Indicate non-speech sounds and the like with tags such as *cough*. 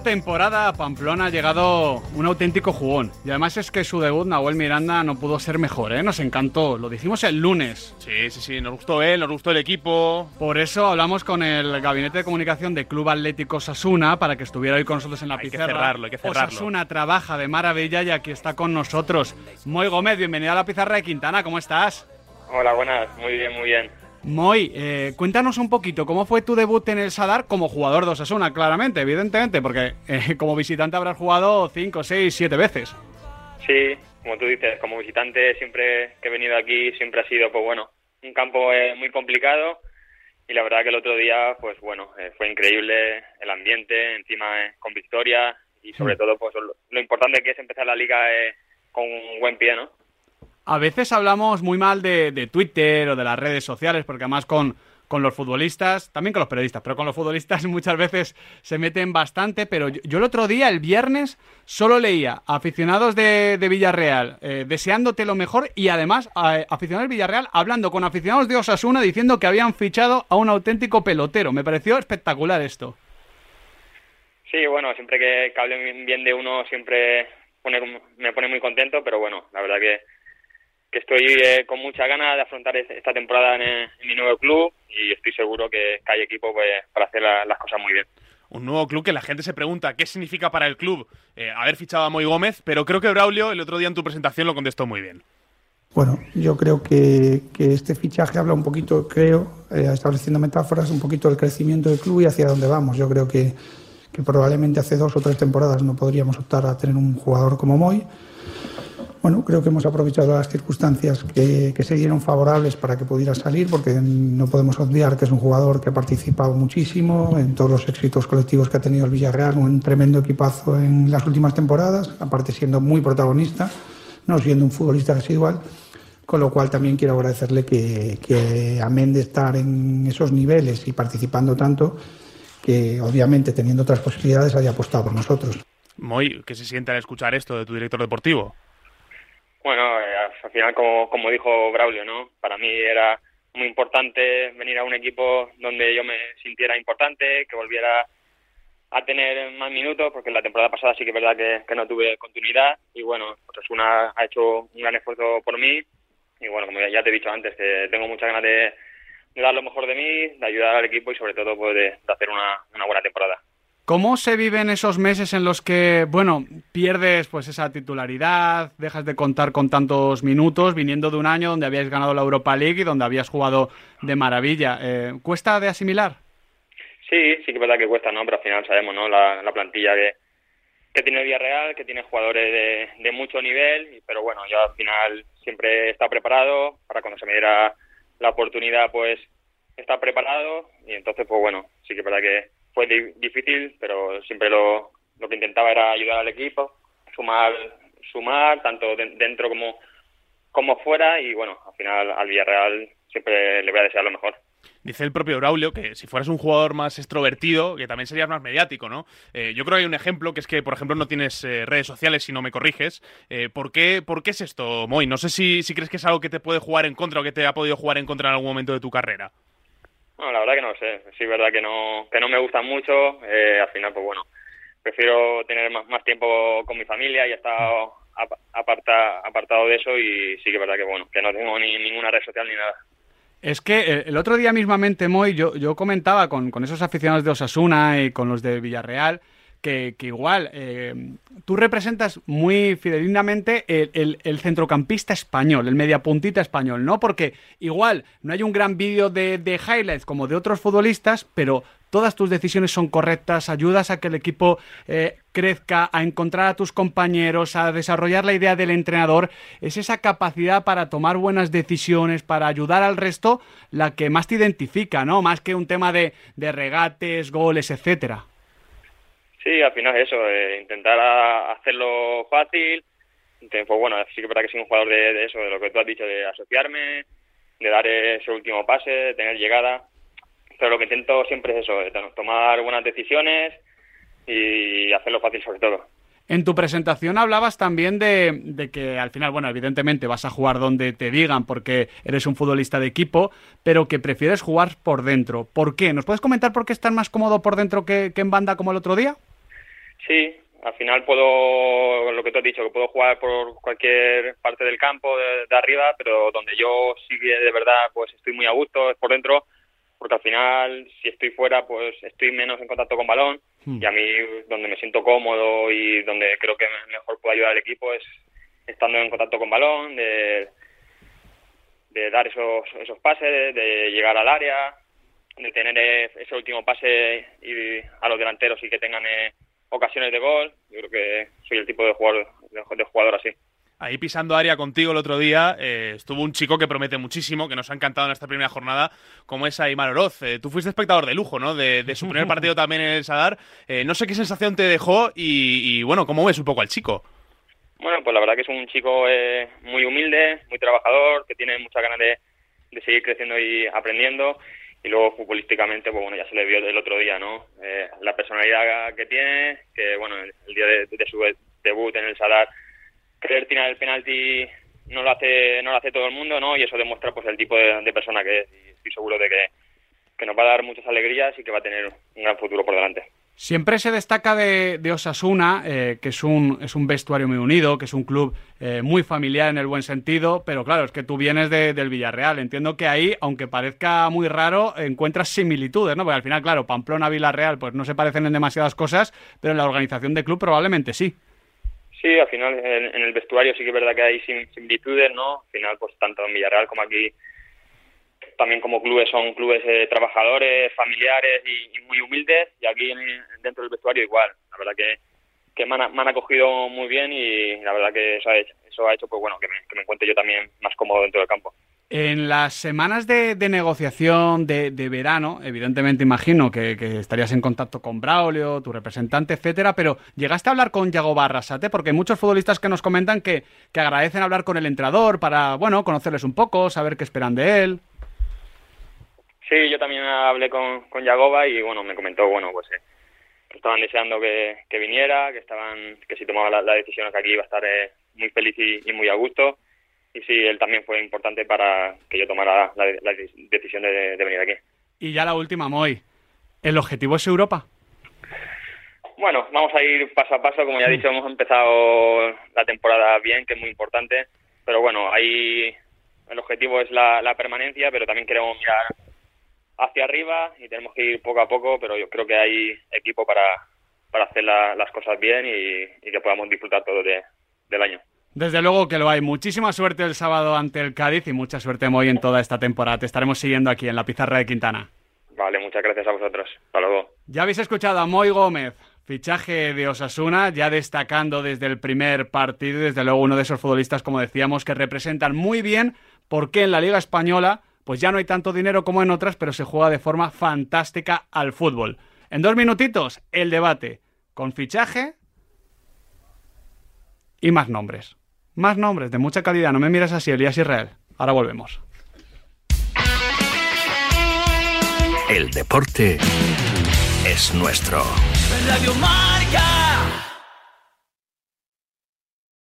Esta temporada a Pamplona ha llegado un auténtico jugón. Y además es que su debut, Nahuel Miranda, no pudo ser mejor, ¿eh? Nos encantó. Lo dijimos el lunes. Sí, sí, sí. Nos gustó él, nos gustó el equipo. Por eso hablamos con el Gabinete de Comunicación de Club Atlético Sasuna para que estuviera hoy con nosotros en la Hay que pizarra. cerrarlo, hay que cerrarlo. Osasuna trabaja de maravilla y aquí está con nosotros. Moy Gómez, bienvenido a la pizarra de Quintana. ¿Cómo estás? Hola, buenas. Muy bien, muy bien. Moy, eh, cuéntanos un poquito, ¿cómo fue tu debut en el Sadar como jugador de Osasuna? Claramente, evidentemente, porque eh, como visitante habrás jugado 5, 6, 7 veces. Sí, como tú dices, como visitante siempre que he venido aquí siempre ha sido, pues bueno, un campo eh, muy complicado y la verdad que el otro día, pues bueno, eh, fue increíble el ambiente, encima eh, con victoria y sobre todo, pues lo, lo importante que es empezar la liga eh, con un buen pie, ¿no? A veces hablamos muy mal de, de Twitter o de las redes sociales, porque además con, con los futbolistas, también con los periodistas, pero con los futbolistas *laughs* muchas veces se meten bastante. Pero yo, el otro día, el viernes, solo leía aficionados de, de Villarreal eh, deseándote lo mejor y además a, aficionados de Villarreal hablando con aficionados de Osasuna diciendo que habían fichado a un auténtico pelotero. Me pareció espectacular esto. Sí, bueno, siempre que, que bien de uno siempre pone, me pone muy contento, pero bueno, la verdad que, que estoy eh, con mucha ganas de afrontar es- esta temporada en, eh, en mi nuevo club y estoy seguro que, que hay equipo pues, para hacer la- las cosas muy bien. Un nuevo club que la gente se pregunta qué significa para el club eh, haber fichado a Moy Gómez, pero creo que Braulio el otro día en tu presentación lo contestó muy bien. Bueno, yo creo que, que este fichaje habla un poquito, creo, eh, estableciendo metáforas, un poquito del crecimiento del club y hacia dónde vamos. Yo creo que, que probablemente hace dos o tres temporadas no podríamos optar a tener un jugador como Moy. Bueno, creo que hemos aprovechado las circunstancias que, que se dieron favorables para que pudiera salir, porque no podemos obviar que es un jugador que ha participado muchísimo en todos los éxitos colectivos que ha tenido el Villarreal, un tremendo equipazo en las últimas temporadas, aparte siendo muy protagonista, no siendo un futbolista residual, con lo cual también quiero agradecerle que, que amén de estar en esos niveles y participando tanto, que obviamente teniendo otras posibilidades haya apostado por nosotros. Moy, ¿qué se siente al escuchar esto de tu director deportivo? Bueno, eh, al final, como, como dijo Braulio, ¿no? Para mí era muy importante venir a un equipo donde yo me sintiera importante, que volviera a tener más minutos, porque la temporada pasada sí que es verdad que, no tuve continuidad y bueno, Osasuna ha hecho un gran esfuerzo por mí y bueno, como ya- te he dicho antes, que tengo muchas ganas de, de dar lo mejor de mí, de ayudar al equipo y sobre todo pues, de, de hacer una, una buena temporada. ¿Cómo se viven esos meses en los que, bueno, pierdes pues esa titularidad, dejas de contar con tantos minutos, viniendo de un año donde habías ganado la Europa League y donde habías jugado de maravilla? Eh, ¿Cuesta de asimilar? Sí, sí que es verdad que cuesta, ¿no? Pero al final sabemos, ¿no? La, la plantilla que, que tiene el Villarreal, que tiene jugadores de, de mucho nivel, pero bueno, yo al final siempre estado preparado para cuando se me diera la oportunidad, pues estar preparado y entonces, pues bueno, sí que es verdad que fue di- difícil, pero siempre lo, lo que intentaba era ayudar al equipo, sumar, sumar tanto de- dentro como, como fuera y bueno, al final al Villarreal siempre le voy a desear lo mejor. Dice el propio Braulio que si fueras un jugador más extrovertido, que también serías más mediático, ¿no? Eh, yo creo que hay un ejemplo que es que, por ejemplo, no tienes eh, redes sociales, si no me corriges. Eh, ¿por, qué, ¿Por qué es esto, Moy? No sé si, si crees que es algo que te puede jugar en contra o que te ha podido jugar en contra en algún momento de tu carrera. No, la verdad que no sé. Sí, es verdad que no, que no me gusta mucho. Eh, al final, pues bueno, prefiero tener más, más tiempo con mi familia y he estado ap- aparta, apartado de eso y sí que es verdad que bueno, que no tengo ni ninguna red social ni nada. Es que eh, el otro día mismamente, Moy, yo, yo comentaba con, con esos aficionados de Osasuna y con los de Villarreal que, que igual eh, tú representas muy fidelinamente el, el- centrocampista español, el mediapuntita español, ¿no? Porque igual no hay un gran vídeo de, de highlights como de otros futbolistas, pero todas tus decisiones son correctas, ayudas a que el equipo eh, crezca, a encontrar a tus compañeros, a desarrollar la idea del entrenador. Es esa capacidad para tomar buenas decisiones, para ayudar al resto, la que más te identifica, ¿no? Más que un tema de, de regates, goles, etcétera. Sí, al final es eso, intentar hacerlo fácil. Entonces, pues bueno, sí que es verdad que soy un jugador de, eso, de lo que tú has dicho, de asociarme, de dar ese último pase, de tener llegada. Pero lo que intento siempre es eso, tomar buenas decisiones y hacerlo fácil sobre todo. En tu presentación hablabas también de, que al final, bueno, evidentemente vas a jugar donde te digan porque eres un futbolista de equipo, pero que prefieres jugar por dentro. ¿Por qué? ¿Nos puedes comentar por qué estás más cómodo por dentro que en banda como el otro día? Sí, al final puedo, lo que tú has dicho, que puedo jugar por cualquier parte del campo, de, arriba, pero donde yo sí que de verdad pues estoy muy a gusto es por dentro, porque al final si estoy fuera pues estoy menos en contacto con balón hmm. y a mí donde me siento cómodo y donde creo que mejor puedo ayudar al equipo es estando en contacto con balón, de, de dar esos, esos pases, de llegar al área, de tener ese último pase y a los delanteros y que tengan... Eh, ocasiones de gol. Yo creo que soy el tipo de jugador, de, jugador así. Ahí pisando área contigo el otro día eh, estuvo un chico que promete muchísimo, que nos ha encantado en esta primera jornada, como es Aymar Oroz. Eh, tú fuiste espectador de lujo, ¿no? De, su primer partido también en el Sadar. Eh, no sé qué sensación te dejó y, bueno, ¿cómo ves un poco al chico? Bueno, pues la verdad que es un chico muy humilde, muy trabajador, que tiene muchas ganas de, de seguir creciendo y aprendiendo y luego futbolísticamente pues bueno ya se le vio el otro día no eh, la personalidad que tiene que bueno el, día de, su debut en el Sadar creer tirar el penalti no lo hace no lo hace todo el mundo no y eso demuestra pues el tipo de, persona que es. Y estoy seguro de que, que nos va a dar muchas alegrías y que va a tener un gran futuro por delante. Siempre se destaca de, Osasuna, eh, que es un, es un vestuario muy unido, que es un club eh, muy familiar en el buen sentido, pero claro, es que tú vienes del Villarreal. Entiendo que ahí, aunque parezca muy raro, encuentras similitudes, ¿no? Porque al final, claro, Pamplona-Villarreal pues no se parecen en demasiadas cosas, pero en la organización de club probablemente sí. Sí, al final en, en el vestuario sí que es verdad que hay similitudes, ¿no? Al final, pues tanto en Villarreal como aquí también como clubes son clubes eh, trabajadores, familiares y, muy humildes y aquí dentro del vestuario igual. La verdad que, que me, han, acogido muy bien y la verdad que eso ha hecho, eso ha hecho pues bueno que me, que me encuentre yo también más cómodo dentro del campo. En las semanas de, negociación de, verano, evidentemente imagino que, estarías en contacto con Braulio, tu representante, etcétera, pero llegaste a hablar con Yago Barrasate, porque hay muchos futbolistas que nos comentan que, que agradecen hablar con el entrenador para, bueno, conocerles un poco, saber qué esperan de él. Sí, yo también hablé con, con Yagoba y bueno, me comentó, bueno, pues eh, que estaban deseando que, viniera, que estaban, que si tomaba la, decisión que aquí iba a estar eh, muy feliz y, muy a gusto. Y sí, él también fue importante para que yo tomara la, decisión de, venir aquí. Y ya la última, Moy. ¿El objetivo es Europa? Bueno, vamos a ir paso a paso. Como ya he dicho, hemos empezado la temporada bien, que es muy importante. Pero bueno, ahí el objetivo es la, la permanencia, pero también queremos mirar hacia arriba y tenemos que ir poco a poco, pero yo creo que hay equipo para, para hacer las cosas bien y, que podamos disfrutar todo del año. Desde luego que lo hay. Muchísima suerte el sábado ante el Cádiz y mucha suerte hoy en toda esta temporada. Te estaremos siguiendo aquí en la pizarra de Quintana. Vale, muchas gracias a vosotros. Hasta luego. Ya habéis escuchado a Moy Gómez, fichaje de Osasuna, ya destacando desde el primer partido, desde luego uno de esos futbolistas, como decíamos, que representan muy bien por qué en la Liga Española pues ya no hay tanto dinero como en otras, pero se juega de forma fantástica al fútbol. En dos minutitos, el debate con fichaje y más nombres. Más nombres de mucha calidad. No me miras así, Elías Israel. Ahora volvemos. El deporte es nuestro. Radio Marca.